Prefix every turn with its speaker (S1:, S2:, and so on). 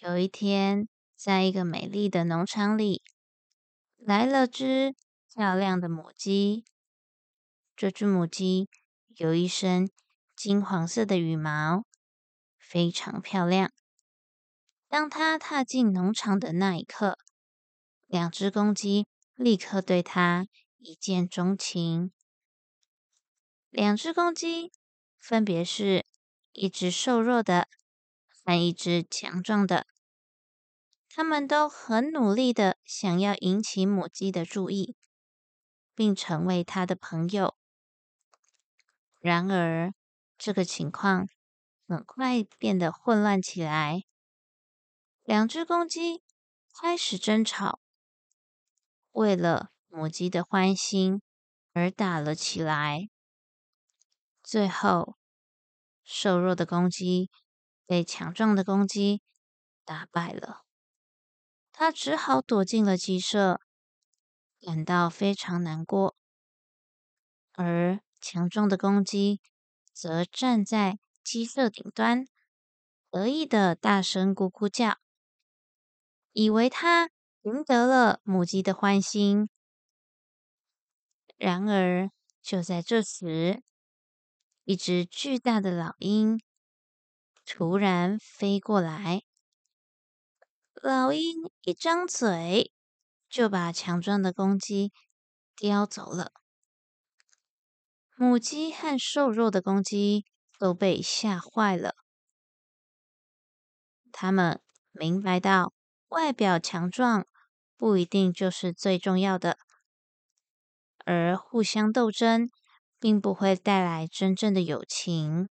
S1: 有一天，在一个美丽的农场里，来了只漂亮的母鸡。这只母鸡有一身金黄色的羽毛，非常漂亮。当它踏进农场的那一刻，两只公鸡立刻对它一见钟情。两只公鸡分别是一只瘦弱的。和一只强壮的，他们都很努力的想要引起母鸡的注意，并成为它的朋友。然而，这个情况很快变得混乱起来。两只公鸡开始争吵，为了母鸡的欢心而打了起来。最后，瘦弱的公鸡。被强壮的公鸡打败了，他只好躲进了鸡舍，感到非常难过。而强壮的公鸡则站在鸡舍顶端，得意的大声咕咕叫，以为他赢得了母鸡的欢心。然而，就在这时，一只巨大的老鹰。突然飞过来，老鹰一张嘴就把强壮的公鸡叼走了。母鸡和瘦弱的公鸡都被吓坏了。他们明白到，外表强壮不一定就是最重要的，而互相斗争并不会带来真正的友情。